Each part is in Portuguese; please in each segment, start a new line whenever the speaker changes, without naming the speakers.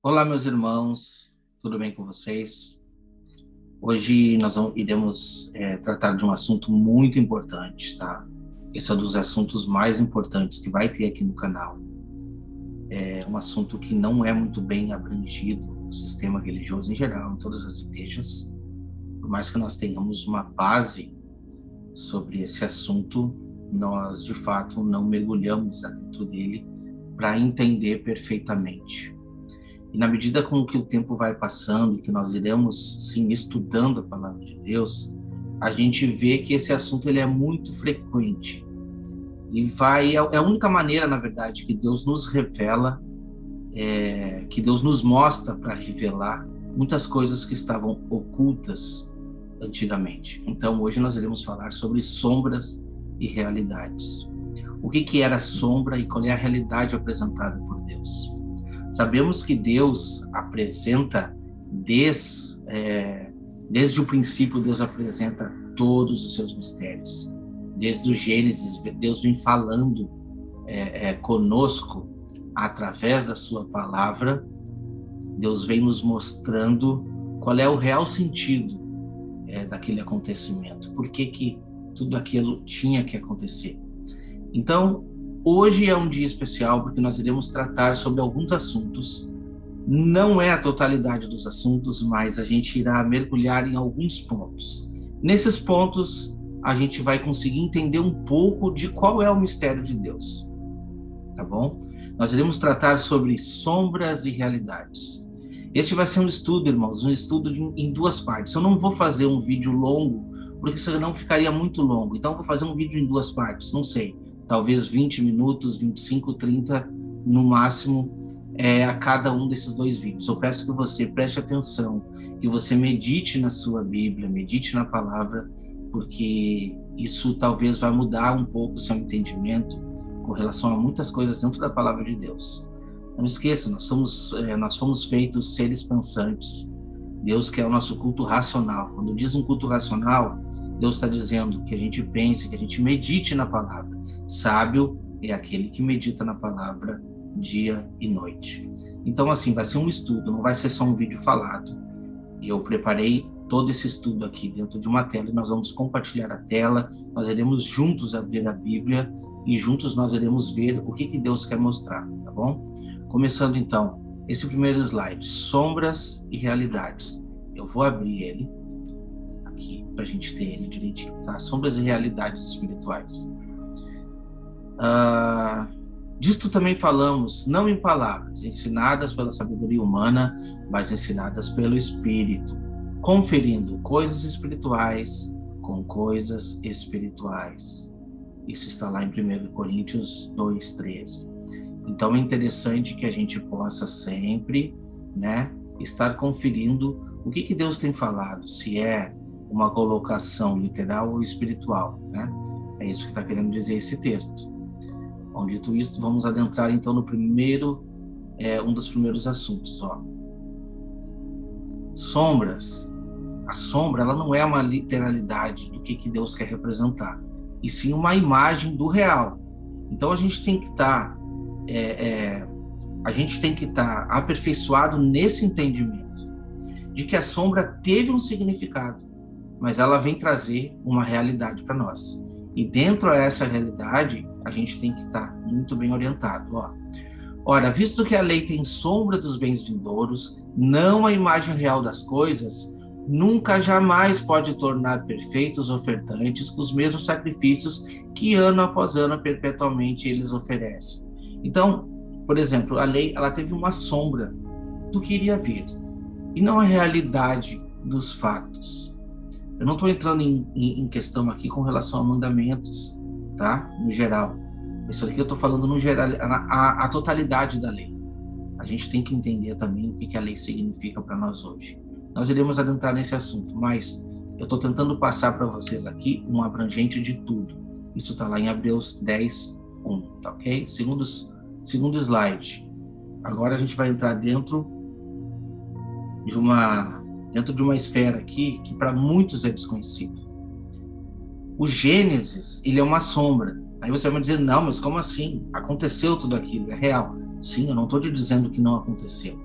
Olá, meus irmãos, tudo bem com vocês? Hoje nós vamos, iremos é, tratar de um assunto muito importante, tá? Esse é um dos assuntos mais importantes que vai ter aqui no canal. É um assunto que não é muito bem abrangido no sistema religioso em geral, em todas as igrejas. Por mais que nós tenhamos uma base sobre esse assunto, nós de fato não mergulhamos dentro dele para entender perfeitamente. E na medida com que o tempo vai passando, que nós iremos sim estudando a palavra de Deus, a gente vê que esse assunto ele é muito frequente. E vai é, é a única maneira, na verdade, que Deus nos revela, é, que Deus nos mostra para revelar muitas coisas que estavam ocultas antigamente. Então, hoje nós iremos falar sobre sombras e realidades. O que, que era sombra e qual é a realidade apresentada por Deus? Sabemos que Deus apresenta, desde, é, desde o princípio, Deus apresenta todos os seus mistérios. Desde o Gênesis, Deus vem falando é, é, conosco através da Sua palavra. Deus vem nos mostrando qual é o real sentido é, daquele acontecimento, por que, que tudo aquilo tinha que acontecer. Então, Hoje é um dia especial porque nós iremos tratar sobre alguns assuntos. Não é a totalidade dos assuntos, mas a gente irá mergulhar em alguns pontos. Nesses pontos, a gente vai conseguir entender um pouco de qual é o mistério de Deus. Tá bom? Nós iremos tratar sobre sombras e realidades. Este vai ser um estudo, irmãos, um estudo de, em duas partes. Eu não vou fazer um vídeo longo, porque senão ficaria muito longo. Então, vou fazer um vídeo em duas partes, não sei talvez 20 minutos, 25, 30 no máximo é, a cada um desses dois vídeos. Eu peço que você preste atenção, que você medite na sua Bíblia, medite na palavra, porque isso talvez vai mudar um pouco o seu entendimento com relação a muitas coisas dentro da palavra de Deus. Não esqueça, nós somos, é, nós fomos feitos seres pensantes. Deus quer o nosso culto racional. Quando diz um culto racional, Deus está dizendo que a gente pense, que a gente medite na palavra. Sábio é aquele que medita na palavra dia e noite. Então, assim, vai ser um estudo, não vai ser só um vídeo falado. Eu preparei todo esse estudo aqui dentro de uma tela e nós vamos compartilhar a tela, nós iremos juntos abrir a Bíblia e juntos nós iremos ver o que, que Deus quer mostrar, tá bom? Começando então, esse primeiro slide, sombras e realidades. Eu vou abrir ele para a gente ter ele direitinho, tá? Sombras e realidades espirituais. Uh, disto também falamos, não em palavras, ensinadas pela sabedoria humana, mas ensinadas pelo Espírito, conferindo coisas espirituais com coisas espirituais. Isso está lá em 1 Coríntios 2,13. Então é interessante que a gente possa sempre, né, estar conferindo o que, que Deus tem falado, se é uma colocação literal ou espiritual, né? É isso que está querendo dizer esse texto. Bom, dito isso, vamos adentrar então no primeiro, é, um dos primeiros assuntos, ó. Sombras. A sombra, ela não é uma literalidade do que, que Deus quer representar, e sim uma imagem do real. Então a gente tem que estar, tá, é, é, a gente tem que estar tá aperfeiçoado nesse entendimento de que a sombra teve um significado mas ela vem trazer uma realidade para nós. E dentro dessa realidade, a gente tem que estar tá muito bem orientado. Ó. Ora, visto que a lei tem sombra dos bens vindouros, não a imagem real das coisas, nunca jamais pode tornar perfeitos ofertantes com os mesmos sacrifícios que ano após ano perpetualmente eles oferecem. Então, por exemplo, a lei ela teve uma sombra do que iria vir e não a realidade dos fatos. Eu não estou entrando em, em, em, questão aqui com relação a mandamentos, tá? No geral. Isso aqui eu estou falando no geral, a, a, totalidade da lei. A gente tem que entender também o que, que a lei significa para nós hoje. Nós iremos adentrar nesse assunto, mas eu estou tentando passar para vocês aqui um abrangente de tudo. Isso está lá em Hebreus 10, 1, tá ok? Segundo, segundo slide. Agora a gente vai entrar dentro de uma dentro de uma esfera aqui que para muitos é desconhecido. O Gênesis, ele é uma sombra. Aí você vai me dizer, não, mas como assim? Aconteceu tudo aquilo, é real. Sim, eu não estou te dizendo que não aconteceu.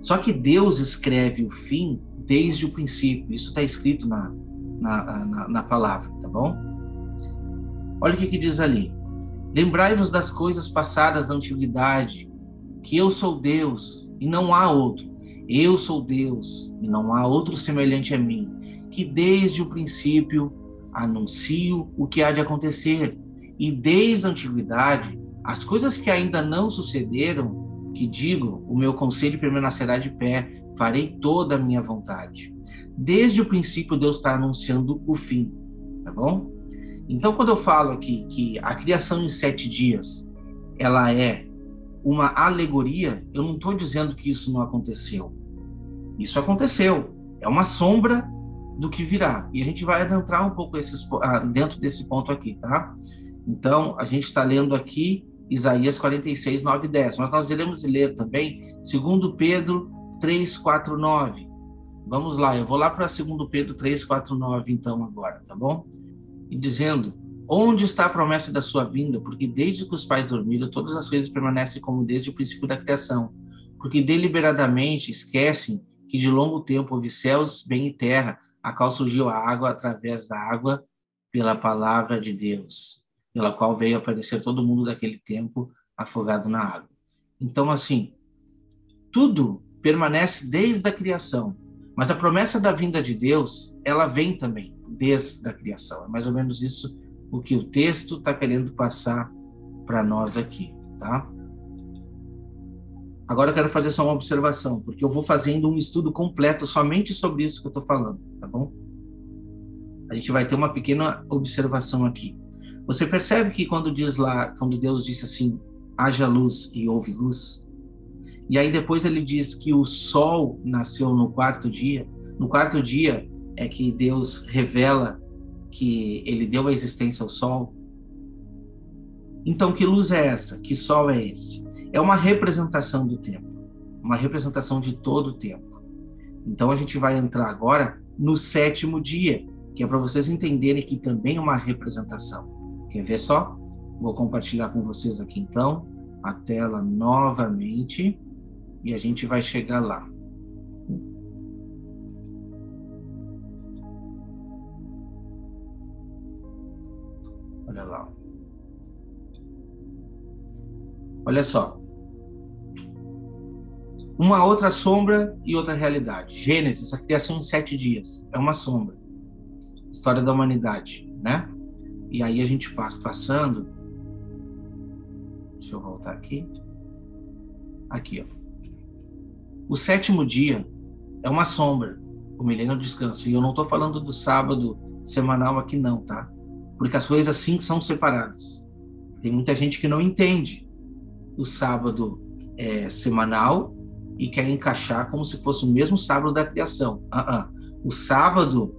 Só que Deus escreve o fim desde o princípio. Isso está escrito na, na, na, na, palavra, tá bom? Olha o que, que diz ali. Lembrai-vos das coisas passadas da antiguidade, que eu sou Deus e não há outro. Eu sou Deus e não há outro semelhante a mim, que desde o princípio anuncio o que há de acontecer. E desde a antiguidade, as coisas que ainda não sucederam, que digo, o meu conselho permanecerá de pé, farei toda a minha vontade. Desde o princípio, Deus está anunciando o fim, tá bom? Então, quando eu falo aqui que a criação em sete dias ela é uma alegoria, eu não estou dizendo que isso não aconteceu. Isso aconteceu. É uma sombra do que virá. E a gente vai adentrar um pouco esses, ah, dentro desse ponto aqui, tá? Então, a gente está lendo aqui Isaías 46, 9 e 10. Mas nós iremos ler também 2 Pedro 3, 4, 9. Vamos lá, eu vou lá para 2 Pedro 3, 4, 9, então, agora, tá bom? E dizendo: Onde está a promessa da sua vinda? Porque desde que os pais dormiram, todas as coisas permanecem como desde o princípio da criação. Porque deliberadamente esquecem que de longo tempo houve céus, bem e terra, a qual surgiu a água através da água pela palavra de Deus pela qual veio aparecer todo mundo daquele tempo afogado na água. Então, assim, tudo permanece desde a criação, mas a promessa da vinda de Deus, ela vem também desde a criação. É mais ou menos isso o que o texto está querendo passar para nós aqui, tá? Agora eu quero fazer só uma observação, porque eu vou fazendo um estudo completo somente sobre isso que eu estou falando, tá bom? A gente vai ter uma pequena observação aqui. Você percebe que quando diz lá, quando Deus disse assim, haja luz e houve luz, e aí depois ele diz que o sol nasceu no quarto dia. No quarto dia é que Deus revela que ele deu a existência ao sol. Então, que luz é essa? Que sol é esse? É uma representação do tempo, uma representação de todo o tempo. Então, a gente vai entrar agora no sétimo dia, que é para vocês entenderem que também é uma representação. Quer ver só? Vou compartilhar com vocês aqui então a tela novamente e a gente vai chegar lá. Olha lá. Olha só. Uma outra sombra e outra realidade. Gênesis, a criação em sete dias. É uma sombra. História da humanidade, né? E aí a gente passa passando. Deixa eu voltar aqui. Aqui, ó. O sétimo dia é uma sombra, o milênio descanso. E eu não estou falando do sábado semanal aqui, não, tá? Porque as coisas assim são separadas. Tem muita gente que não entende o sábado é, semanal e quer encaixar como se fosse o mesmo sábado da criação. Uh -uh. O sábado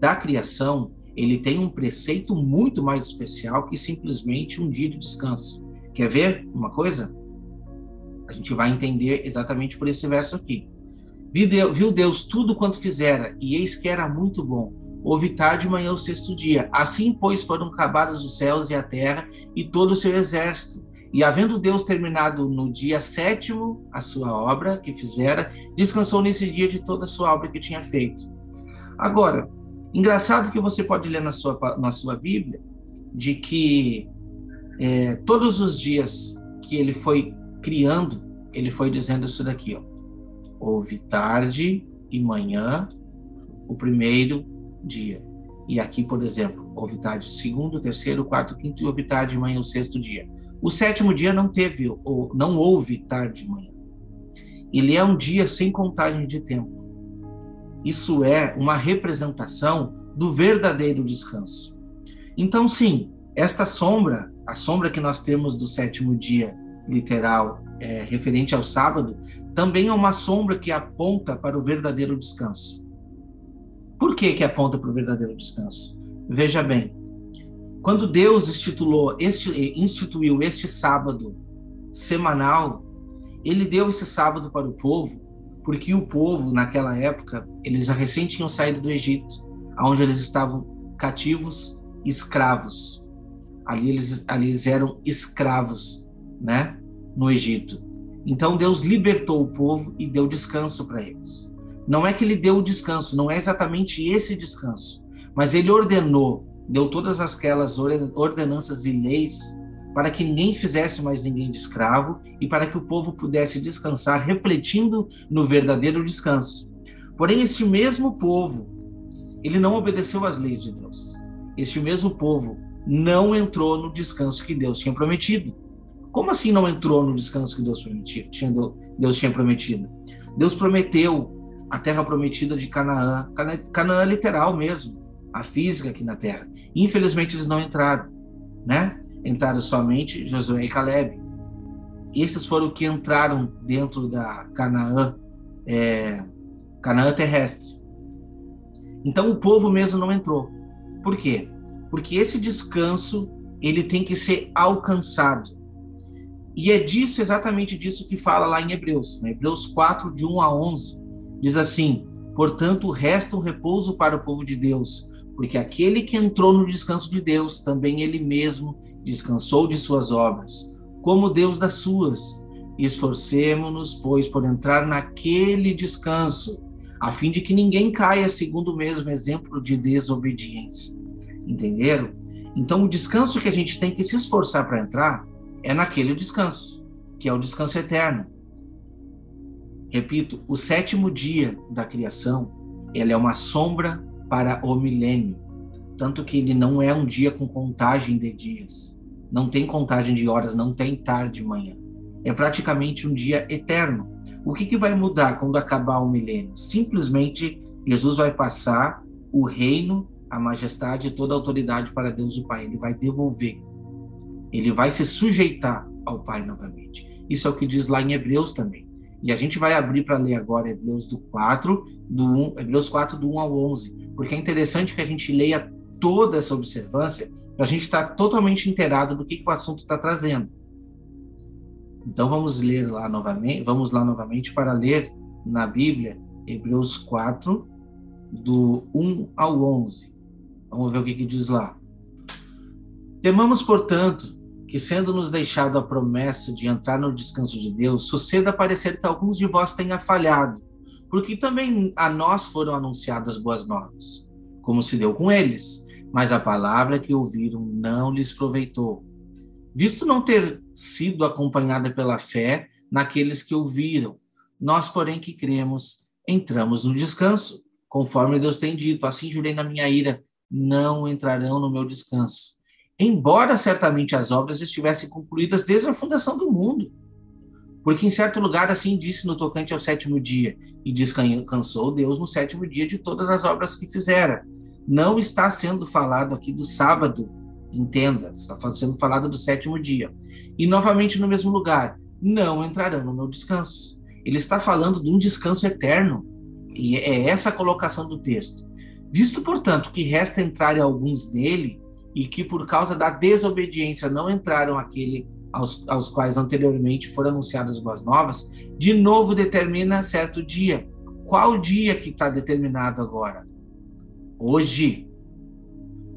da criação ele tem um preceito muito mais especial que simplesmente um dia de descanso. Quer ver uma coisa? A gente vai entender exatamente por esse verso aqui. Viu Deus tudo quanto fizera, e eis que era muito bom. Houve tarde e manhã o sexto dia. Assim, pois, foram acabados os céus e a terra e todo o seu exército. E havendo Deus terminado no dia sétimo a sua obra que fizera, descansou nesse dia de toda a sua obra que tinha feito. Agora, Engraçado que você pode ler na sua, na sua Bíblia de que é, todos os dias que ele foi criando, ele foi dizendo isso daqui, ó. Houve tarde e manhã, o primeiro dia. E aqui, por exemplo, houve tarde segundo, terceiro, quarto, quinto e houve tarde e manhã o sexto dia. O sétimo dia não teve, ou não houve tarde e manhã. Ele é um dia sem contagem de tempo. Isso é uma representação do verdadeiro descanso. Então, sim, esta sombra, a sombra que nós temos do sétimo dia literal, é, referente ao sábado, também é uma sombra que aponta para o verdadeiro descanso. Por que, que aponta para o verdadeiro descanso? Veja bem, quando Deus instituiu este, instituiu este sábado semanal, ele deu esse sábado para o povo porque o povo, naquela época, eles já recém tinham saído do Egito, onde eles estavam cativos, escravos. Ali eles, ali eles eram escravos, né, no Egito. Então Deus libertou o povo e deu descanso para eles. Não é que ele deu o descanso, não é exatamente esse descanso, mas ele ordenou, deu todas aquelas ordenanças e leis para que ninguém fizesse mais ninguém de escravo e para que o povo pudesse descansar, refletindo no verdadeiro descanso. Porém, este mesmo povo, ele não obedeceu às leis de Deus. Este mesmo povo não entrou no descanso que Deus tinha prometido. Como assim não entrou no descanso que Deus, tinha, Deus tinha prometido? Deus prometeu a terra prometida de Canaã, Canaã literal mesmo, a física aqui na terra. Infelizmente eles não entraram, né? entraram somente Josué e Caleb. Esses foram que entraram dentro da Canaã, é, Canaã terrestre. Então o povo mesmo não entrou. Por quê? Porque esse descanso ele tem que ser alcançado. E é disso, exatamente disso que fala lá em Hebreus. Né? Hebreus 4, de 1 a 11, diz assim: Portanto, resta um repouso para o povo de Deus, porque aquele que entrou no descanso de Deus, também ele mesmo descansou de suas obras, como Deus das suas. Esforcemo-nos, pois, por entrar naquele descanso, a fim de que ninguém caia segundo o mesmo exemplo de desobediência. Entenderam? Então, o descanso que a gente tem que se esforçar para entrar é naquele descanso, que é o descanso eterno. Repito, o sétimo dia da criação, ele é uma sombra para o milênio, tanto que ele não é um dia com contagem de dias. Não tem contagem de horas, não tem tarde manhã. É praticamente um dia eterno. O que, que vai mudar quando acabar o milênio? Simplesmente Jesus vai passar o reino, a majestade e toda a autoridade para Deus o Pai. Ele vai devolver. Ele vai se sujeitar ao Pai novamente. Isso é o que diz lá em Hebreus também. E a gente vai abrir para ler agora Hebreus do 4, do 1, Hebreus 4 do 1 ao 11, porque é interessante que a gente leia toda essa observância para a gente estar totalmente inteirado do que, que o assunto está trazendo. Então vamos ler lá novamente, vamos lá novamente para ler na Bíblia Hebreus 4 do 1 ao 11. Vamos ver o que, que diz lá. Temamos, portanto, que sendo nos deixado a promessa de entrar no descanso de Deus, suceda parecer que alguns de vós tenha falhado, porque também a nós foram anunciadas boas novas, como se deu com eles mas a palavra que ouviram não lhes proveitou, visto não ter sido acompanhada pela fé naqueles que ouviram. Nós, porém, que cremos, entramos no descanso, conforme Deus tem dito: assim jurei na minha ira, não entrarão no meu descanso. Embora certamente as obras estivessem concluídas desde a fundação do mundo. Porque em certo lugar assim disse no tocante ao sétimo dia, e descansou Deus no sétimo dia de todas as obras que fizera não está sendo falado aqui do sábado, entenda, está sendo falado do sétimo dia. E novamente no mesmo lugar, não entrarão no meu descanso. Ele está falando de um descanso eterno. E é essa a colocação do texto. Visto, portanto, que resta entrar alguns nele, e que por causa da desobediência não entraram aquele aos, aos quais anteriormente foram anunciadas boas novas, de novo determina certo dia. Qual dia que está determinado agora? hoje,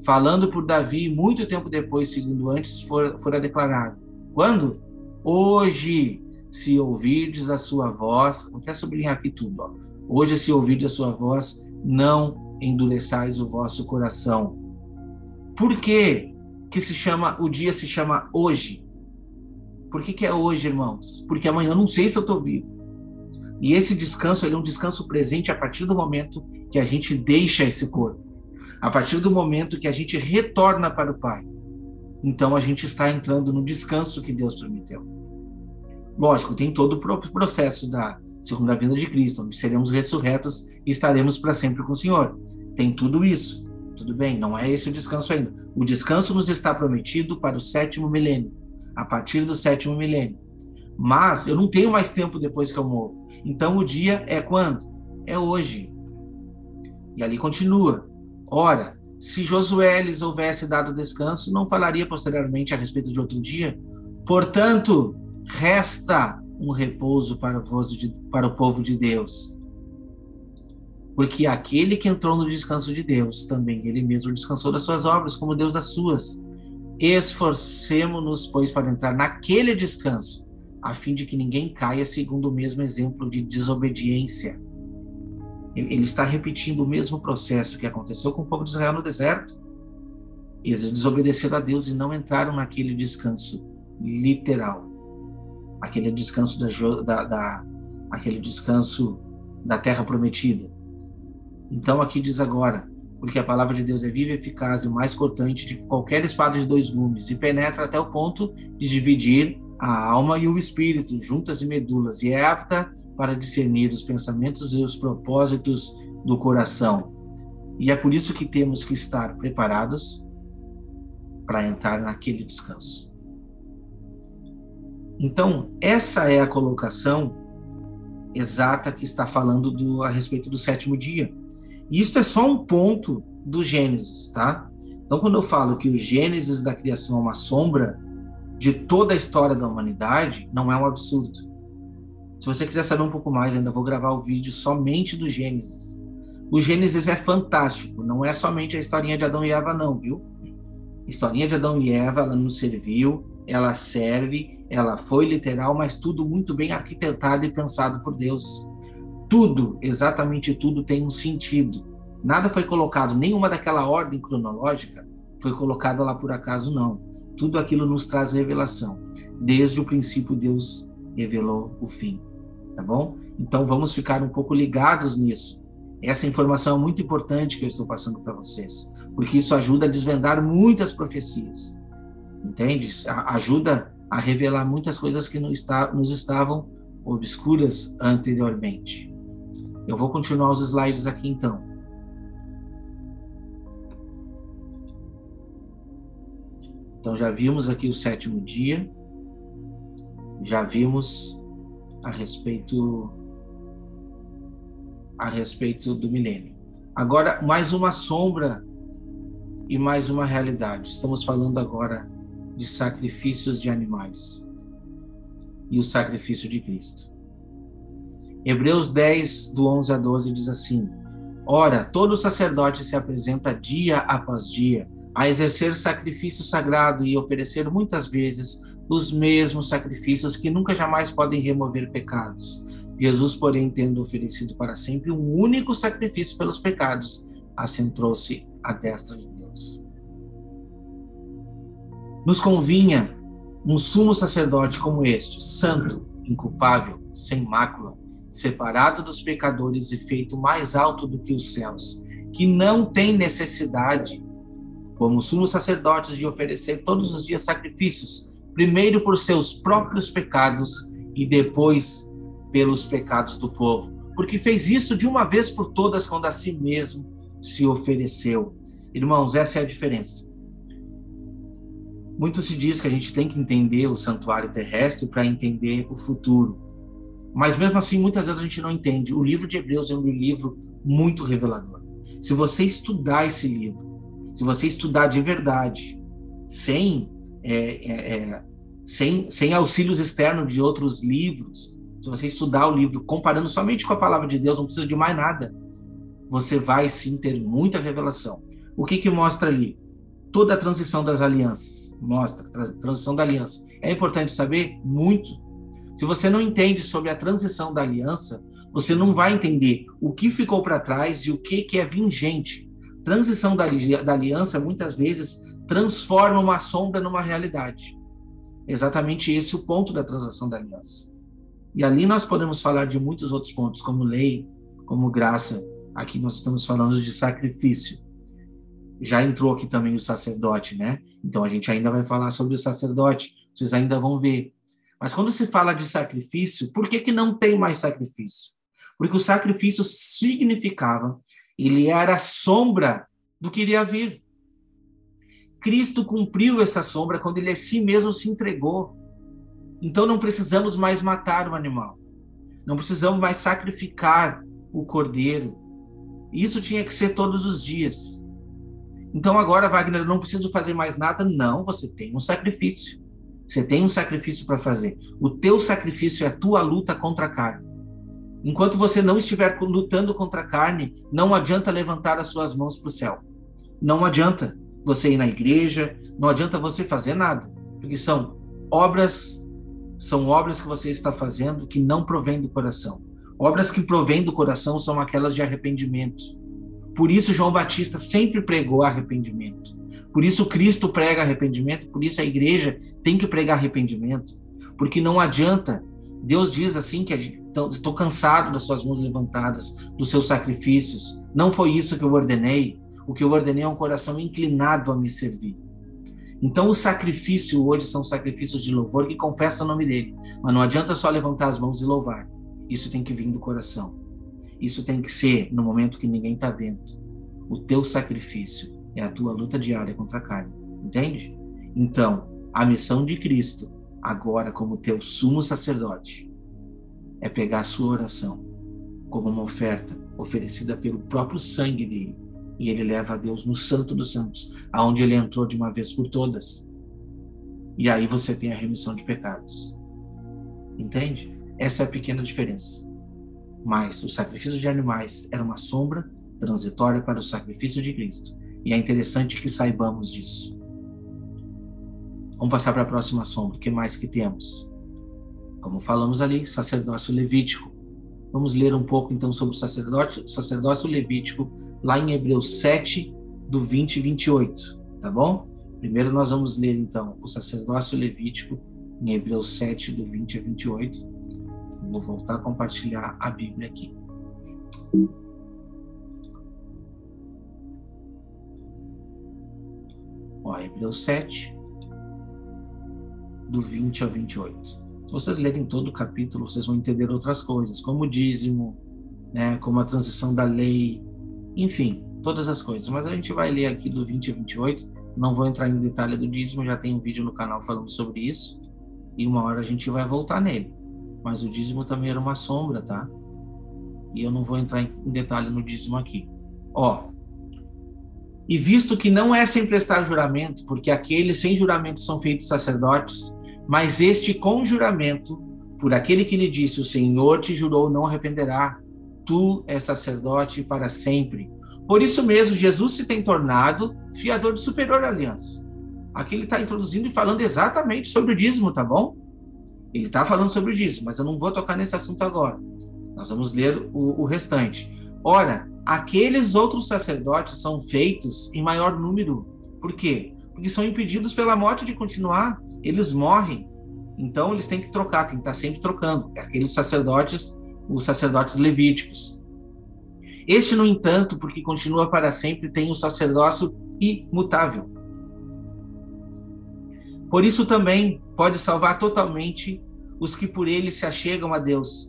falando por Davi, muito tempo depois, segundo antes, fora, declarado. Quando? Hoje, se ouvirdes a sua voz, vou até sublinhar aqui tudo, ó. hoje, se ouvirdes a sua voz, não endureçais o vosso coração. Por que, que se chama, o dia se chama hoje? Por que, que é hoje, irmãos? Porque amanhã eu não sei se eu estou vivo. E esse descanso é um descanso presente a partir do momento que a gente deixa esse corpo, a partir do momento que a gente retorna para o Pai. Então a gente está entrando no descanso que Deus prometeu. Lógico, tem todo o processo da segunda vinda de Cristo, onde seremos ressurretos e estaremos para sempre com o Senhor. Tem tudo isso. Tudo bem, não é esse o descanso ainda. O descanso nos está prometido para o sétimo milênio, a partir do sétimo milênio. Mas eu não tenho mais tempo depois que eu morro. Então o dia é quando? É hoje. E ali continua. Ora, se Josué lhes houvesse dado descanso, não falaria posteriormente a respeito de outro dia. Portanto, resta um repouso para, para o povo de Deus. Porque aquele que entrou no descanso de Deus, também ele mesmo descansou das suas obras, como Deus das suas. Esforcemo-nos, pois, para entrar naquele descanso, a fim de que ninguém caia segundo o mesmo exemplo de desobediência. Ele está repetindo o mesmo processo que aconteceu com o povo de Israel no deserto. Eles desobedeceram a Deus e não entraram naquele descanso literal, aquele descanso da, da, da aquele descanso da terra prometida. Então aqui diz agora, porque a palavra de Deus é viva, eficaz e mais cortante de qualquer espada de dois gumes e penetra até o ponto de dividir a alma e o espírito, juntas e medulas, e é apta para discernir os pensamentos e os propósitos do coração. E é por isso que temos que estar preparados para entrar naquele descanso. Então, essa é a colocação exata que está falando do, a respeito do sétimo dia. Isso é só um ponto do Gênesis, tá? Então, quando eu falo que o Gênesis da criação é uma sombra de toda a história da humanidade, não é um absurdo. Se você quiser saber um pouco mais, ainda vou gravar o vídeo somente do Gênesis. O Gênesis é fantástico, não é somente a historinha de Adão e Eva, não, viu? A historinha de Adão e Eva, ela nos serviu, ela serve, ela foi literal, mas tudo muito bem arquitetado e pensado por Deus. Tudo, exatamente tudo, tem um sentido. Nada foi colocado, nenhuma daquela ordem cronológica foi colocada lá por acaso, não. Tudo aquilo nos traz revelação. Desde o princípio, Deus revelou o fim. Tá bom? Então vamos ficar um pouco ligados nisso. Essa informação é muito importante que eu estou passando para vocês, porque isso ajuda a desvendar muitas profecias. Entende? Ajuda a revelar muitas coisas que nos estavam obscuras anteriormente. Eu vou continuar os slides aqui então. Então já vimos aqui o sétimo dia, já vimos a respeito a respeito do milênio. Agora mais uma sombra e mais uma realidade. Estamos falando agora de sacrifícios de animais e o sacrifício de Cristo. Hebreus 10, do 11 a 12 diz assim: Ora, todo sacerdote se apresenta dia após dia a exercer sacrifício sagrado e oferecer muitas vezes os mesmos sacrifícios que nunca jamais podem remover pecados. Jesus, porém, tendo oferecido para sempre um único sacrifício pelos pecados, assentou-se à destra de Deus. Nos convinha um sumo sacerdote como este, santo, inculpável, sem mácula, separado dos pecadores e feito mais alto do que os céus, que não tem necessidade como sumos sacerdotes, de oferecer todos os dias sacrifícios, primeiro por seus próprios pecados e depois pelos pecados do povo, porque fez isso de uma vez por todas quando a si mesmo se ofereceu. Irmãos, essa é a diferença. Muito se diz que a gente tem que entender o santuário terrestre para entender o futuro. Mas mesmo assim, muitas vezes a gente não entende. O livro de Hebreus é um livro muito revelador. Se você estudar esse livro, se você estudar de verdade, sem, é, é, é, sem, sem auxílios externos de outros livros, se você estudar o livro comparando somente com a palavra de Deus, não precisa de mais nada, você vai sim ter muita revelação. O que que mostra ali? Toda a transição das alianças. Mostra transição da aliança. É importante saber? Muito. Se você não entende sobre a transição da aliança, você não vai entender o que ficou para trás e o que, que é vingente transição da, da aliança muitas vezes transforma uma sombra numa realidade. Exatamente esse é o ponto da transação da aliança. E ali nós podemos falar de muitos outros pontos, como lei, como graça. Aqui nós estamos falando de sacrifício. Já entrou aqui também o sacerdote, né? Então a gente ainda vai falar sobre o sacerdote, vocês ainda vão ver. Mas quando se fala de sacrifício, por que, que não tem mais sacrifício? Porque o sacrifício significava ele era a sombra do que iria vir. Cristo cumpriu essa sombra quando ele a si mesmo se entregou. Então não precisamos mais matar o animal. Não precisamos mais sacrificar o cordeiro. Isso tinha que ser todos os dias. Então agora, Wagner, eu não preciso fazer mais nada. Não, você tem um sacrifício. Você tem um sacrifício para fazer. O teu sacrifício é a tua luta contra a carne. Enquanto você não estiver lutando contra a carne, não adianta levantar as suas mãos para o céu. Não adianta você ir na igreja, não adianta você fazer nada, porque são obras são obras que você está fazendo que não provêm do coração. Obras que provêm do coração são aquelas de arrependimento. Por isso João Batista sempre pregou arrependimento. Por isso Cristo prega arrependimento, por isso a igreja tem que pregar arrependimento, porque não adianta. Deus diz assim que estou cansado das suas mãos levantadas, dos seus sacrifícios. Não foi isso que eu ordenei. O que eu ordenei é um coração inclinado a me servir. Então, o sacrifício hoje são sacrifícios de louvor que confessam o nome dele. Mas não adianta só levantar as mãos e louvar. Isso tem que vir do coração. Isso tem que ser no momento que ninguém está vendo. O teu sacrifício é a tua luta diária contra a carne. Entende? Então, a missão de Cristo, agora como teu sumo sacerdote, é pegar a sua oração como uma oferta oferecida pelo próprio sangue dele e ele leva a Deus no Santo dos Santos, aonde ele entrou de uma vez por todas. E aí você tem a remissão de pecados. Entende? Essa é a pequena diferença. Mas o sacrifício de animais era uma sombra transitória para o sacrifício de Cristo. E é interessante que saibamos disso. Vamos passar para a próxima sombra. O que mais que temos? Como falamos ali, sacerdócio levítico. Vamos ler um pouco então sobre o sacerdócio, sacerdócio levítico lá em Hebreus 7, do 20 e 28, tá bom? Primeiro nós vamos ler então o sacerdócio levítico em Hebreus 7, do 20 a 28. Vou voltar a compartilhar a Bíblia aqui. Ó, Hebreus 7, do 20 ao 28. Se vocês lerem todo o capítulo, vocês vão entender outras coisas, como o dízimo, né, como a transição da lei, enfim, todas as coisas. Mas a gente vai ler aqui do 20 a 28. Não vou entrar em detalhe do dízimo, já tem um vídeo no canal falando sobre isso. E uma hora a gente vai voltar nele. Mas o dízimo também era uma sombra, tá? E eu não vou entrar em detalhe no dízimo aqui. Ó. E visto que não é sem prestar juramento, porque aqueles sem juramento são feitos sacerdotes, mas este com juramento, por aquele que lhe disse: O Senhor te jurou, não arrependerá tu és sacerdote para sempre. Por isso mesmo, Jesus se tem tornado fiador de superior aliança. Aqui ele está introduzindo e falando exatamente sobre o dízimo, tá bom? Ele está falando sobre o dízimo, mas eu não vou tocar nesse assunto agora. Nós vamos ler o, o restante. Ora, aqueles outros sacerdotes são feitos em maior número. Por quê? Porque são impedidos pela morte de continuar. Eles morrem. Então eles têm que trocar, tem que estar sempre trocando. Aqueles sacerdotes os sacerdotes levíticos. Este, no entanto, porque continua para sempre, tem o um sacerdócio imutável. Por isso também pode salvar totalmente os que por ele se achegam a Deus,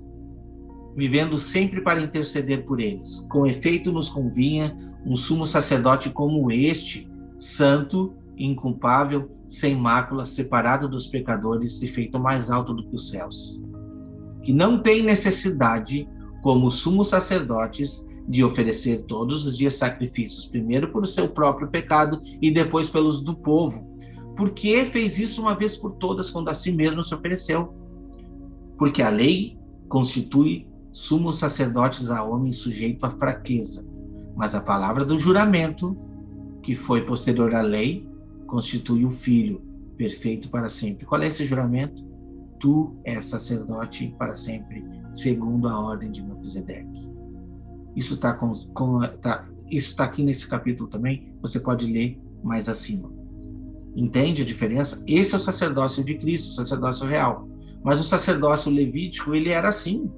vivendo sempre para interceder por eles. Com efeito, nos convinha um sumo sacerdote como este, santo, inculpável, sem mácula, separado dos pecadores e feito mais alto do que os céus que não tem necessidade, como sumos sacerdotes, de oferecer todos os dias sacrifícios, primeiro por seu próprio pecado e depois pelos do povo. Porque fez isso uma vez por todas, quando a si mesmo se ofereceu? Porque a lei constitui sumos sacerdotes a homem sujeito à fraqueza, mas a palavra do juramento, que foi posterior à lei, constitui o filho perfeito para sempre. Qual é esse juramento? tu és sacerdote para sempre, segundo a ordem de Melquisedeque. Isso está tá, isso tá aqui nesse capítulo também, você pode ler mais acima. Entende a diferença? Esse é o sacerdócio de Cristo, o sacerdócio real. Mas o sacerdócio levítico, ele era assim.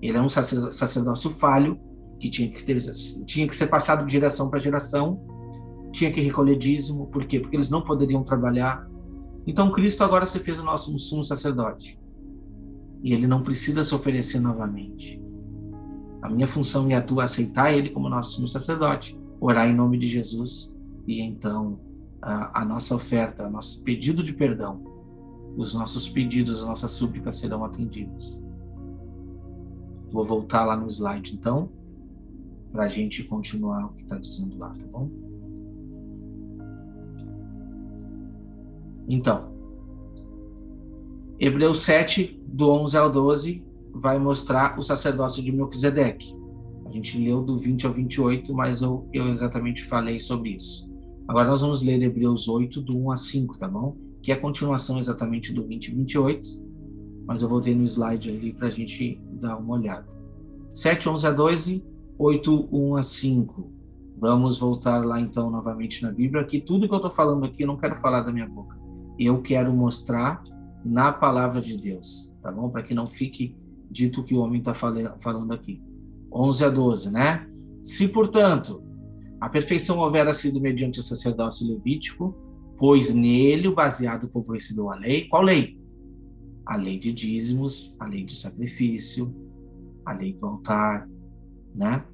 Ele é um sacerdócio falho, que tinha que, ter, tinha que ser passado de geração para geração, tinha que recolher dízimo, por quê? Porque eles não poderiam trabalhar, então Cristo agora se fez o nosso sumo sacerdote. E ele não precisa se oferecer novamente. A minha função é a tua aceitar ele como nosso sumo sacerdote, orar em nome de Jesus e então a, a nossa oferta, nosso pedido de perdão, os nossos pedidos, as nossas súplicas serão atendidas. Vou voltar lá no slide então, para a gente continuar o que está dizendo lá, tá bom? Então, Hebreus 7, do 11 ao 12, vai mostrar o sacerdócio de Melquisedeque. A gente leu do 20 ao 28, mas eu, eu exatamente falei sobre isso. Agora nós vamos ler Hebreus 8, do 1 a 5, tá bom? Que é a continuação exatamente do 20 e 28. mas eu voltei no slide ali para a gente dar uma olhada. 7, 11 a 12, 8, 1 a 5. Vamos voltar lá então novamente na Bíblia, que tudo que eu estou falando aqui eu não quero falar da minha boca. Eu quero mostrar na palavra de Deus, tá bom? Para que não fique dito que o homem está falando aqui. 11 a 12, né? Se, portanto, a perfeição houvera sido mediante o sacerdócio levítico, pois nele o baseado povo recebeu a lei. Qual lei? A lei de dízimos, a lei de sacrifício, a lei do altar, né?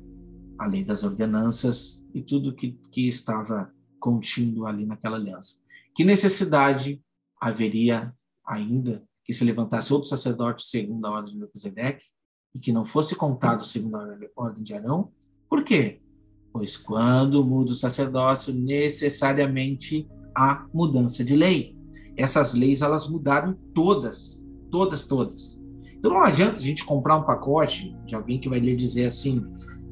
A lei das ordenanças e tudo que, que estava contido ali naquela aliança. Que necessidade haveria ainda que se levantasse outro sacerdote segundo a ordem de Melquisedeque e que não fosse contado segundo a ordem de Arão? Por quê? Pois quando muda o sacerdócio, necessariamente há mudança de lei. Essas leis, elas mudaram todas, todas, todas. Então não adianta a gente comprar um pacote de alguém que vai lhe dizer assim,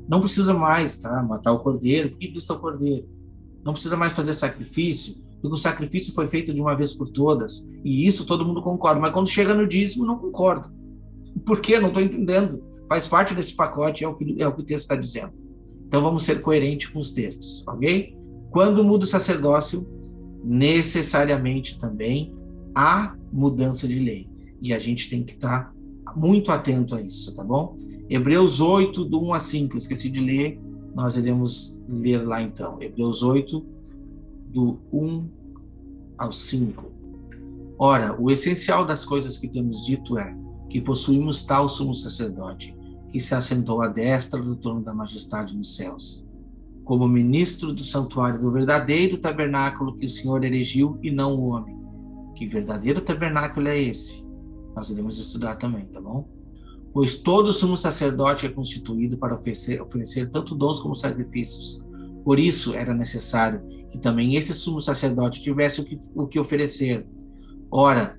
não precisa mais tá, matar o cordeiro, por que custa o cordeiro? Não precisa mais fazer sacrifício, porque o sacrifício foi feito de uma vez por todas. E isso todo mundo concorda, mas quando chega no dízimo, não concorda. Por quê? Não estou entendendo. Faz parte desse pacote, é o que, é o, que o texto está dizendo. Então vamos ser coerentes com os textos, ok? Quando muda o sacerdócio, necessariamente também há mudança de lei. E a gente tem que estar tá muito atento a isso, tá bom? Hebreus 8, do 1 a 5, esqueci de ler, nós iremos ler lá então. Hebreus 8, do 1 ao 5. Ora, o essencial das coisas que temos dito é que possuímos tal sumo sacerdote que se assentou à destra do trono da majestade nos céus, como ministro do santuário do verdadeiro tabernáculo que o Senhor erigiu e não o homem. Que verdadeiro tabernáculo é esse? Nós iremos estudar também, tá bom? Pois todo sumo sacerdote é constituído para oferecer, oferecer tanto dons como sacrifícios. Por isso era necessário que também esse sumo sacerdote tivesse o que, o que oferecer. Ora,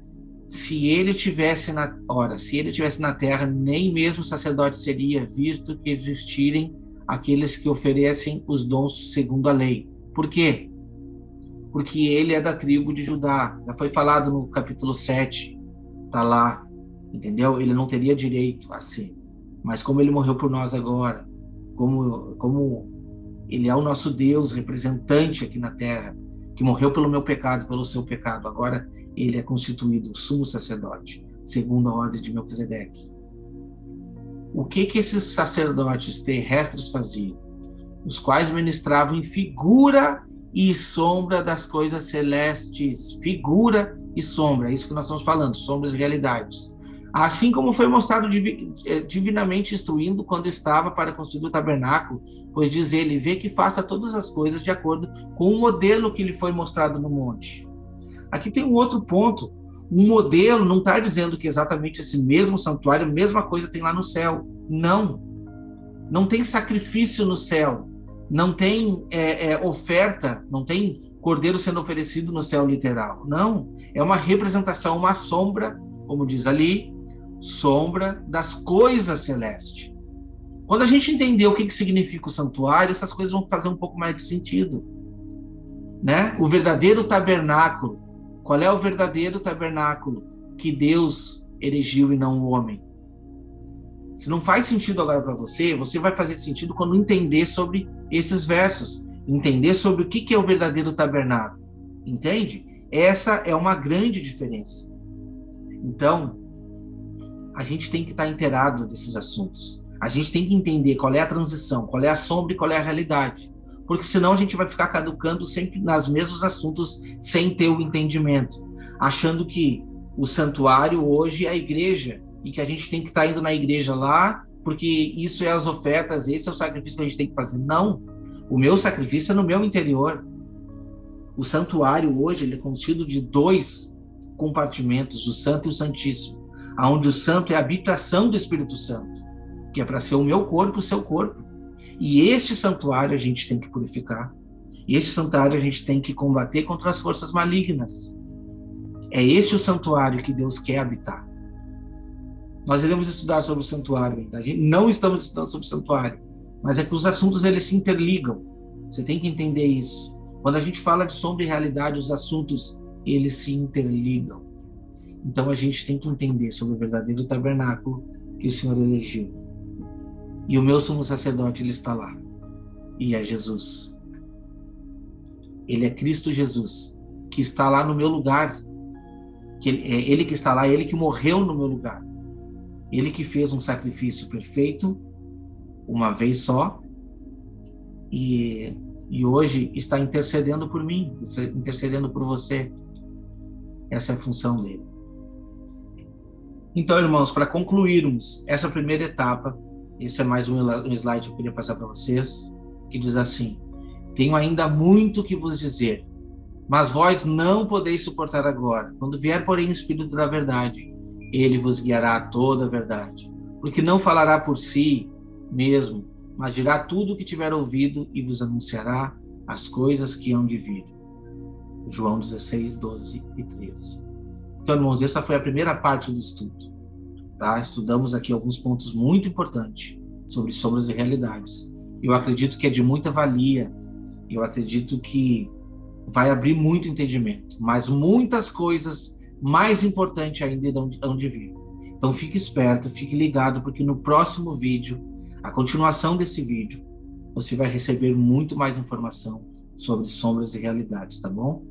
se ele tivesse na ora, se ele tivesse na terra, nem mesmo sacerdote seria, visto que existirem aqueles que oferecem os dons segundo a lei. Por quê? Porque ele é da tribo de Judá. Já foi falado no capítulo 7. Tá lá, entendeu? Ele não teria direito a ser. Mas como ele morreu por nós agora, como como ele é o nosso Deus representante aqui na terra, que morreu pelo meu pecado, pelo seu pecado. Agora ele é constituído o sumo sacerdote, segundo a ordem de Melquisedeque. O que que esses sacerdotes terrestres faziam? Os quais ministravam em figura e sombra das coisas celestes, figura e sombra, é isso que nós estamos falando, sombras e realidades. Assim como foi mostrado eh, divinamente instruindo quando estava para construir o tabernáculo, pois diz ele, vê que faça todas as coisas de acordo com o modelo que lhe foi mostrado no monte. Aqui tem um outro ponto. Um modelo não está dizendo que exatamente esse mesmo santuário, mesma coisa tem lá no céu. Não. Não tem sacrifício no céu. Não tem é, é, oferta, não tem cordeiro sendo oferecido no céu literal. Não. É uma representação, uma sombra, como diz ali, sombra das coisas celestes. Quando a gente entender o que, que significa o santuário, essas coisas vão fazer um pouco mais de sentido. Né? O verdadeiro tabernáculo qual é o verdadeiro tabernáculo que Deus erigiu e não o homem? Se não faz sentido agora para você, você vai fazer sentido quando entender sobre esses versos, entender sobre o que é o verdadeiro tabernáculo. Entende? Essa é uma grande diferença. Então, a gente tem que estar inteirado desses assuntos. A gente tem que entender qual é a transição, qual é a sombra e qual é a realidade porque senão a gente vai ficar caducando sempre nos mesmos assuntos sem ter o entendimento, achando que o santuário hoje é a igreja e que a gente tem que estar indo na igreja lá porque isso é as ofertas, esse é o sacrifício que a gente tem que fazer. Não, o meu sacrifício é no meu interior. O santuário hoje ele é constituído de dois compartimentos, o Santo e o Santíssimo, aonde o Santo é a habitação do Espírito Santo, que é para ser o meu corpo, o seu corpo. E este santuário a gente tem que purificar. E este santuário a gente tem que combater contra as forças malignas. É este o santuário que Deus quer habitar. Nós iremos estudar sobre o santuário ainda. não estamos estudando sobre o santuário, mas é que os assuntos eles se interligam. Você tem que entender isso. Quando a gente fala de sombra e realidade, os assuntos eles se interligam. Então a gente tem que entender sobre o verdadeiro tabernáculo que o Senhor elegeu. E o meu sumo sacerdote, ele está lá. E é Jesus. Ele é Cristo Jesus, que está lá no meu lugar. Que ele, é ele que está lá, ele que morreu no meu lugar. Ele que fez um sacrifício perfeito, uma vez só, e, e hoje está intercedendo por mim, intercedendo por você. Essa é a função dele. Então, irmãos, para concluirmos essa primeira etapa, esse é mais um slide que eu queria passar para vocês, que diz assim: Tenho ainda muito que vos dizer, mas vós não podeis suportar agora. Quando vier, porém, o Espírito da Verdade, ele vos guiará a toda a verdade. Porque não falará por si mesmo, mas dirá tudo o que tiver ouvido e vos anunciará as coisas que hão de vir. João 16, 12 e 13. Então, irmãos, essa foi a primeira parte do estudo. Tá? Estudamos aqui alguns pontos muito importantes sobre sombras e realidades. Eu acredito que é de muita valia. Eu acredito que vai abrir muito entendimento, mas muitas coisas mais importantes ainda hão de vir. Então fique esperto, fique ligado, porque no próximo vídeo, a continuação desse vídeo, você vai receber muito mais informação sobre sombras e realidades, tá bom?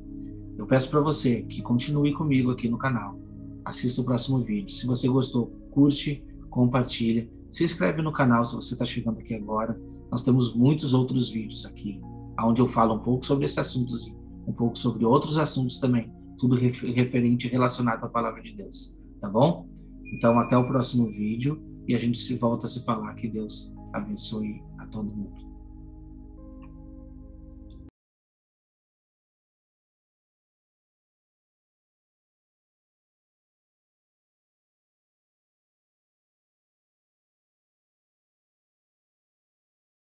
Eu peço para você que continue comigo aqui no canal. Assista o próximo vídeo. Se você gostou, curte, compartilha, se inscreve no canal se você está chegando aqui agora. Nós temos muitos outros vídeos aqui, onde eu falo um pouco sobre esses assuntos, um pouco sobre outros assuntos também, tudo referente relacionado à palavra de Deus, tá bom? Então até o próximo vídeo e a gente se volta a se falar que Deus abençoe a todo mundo.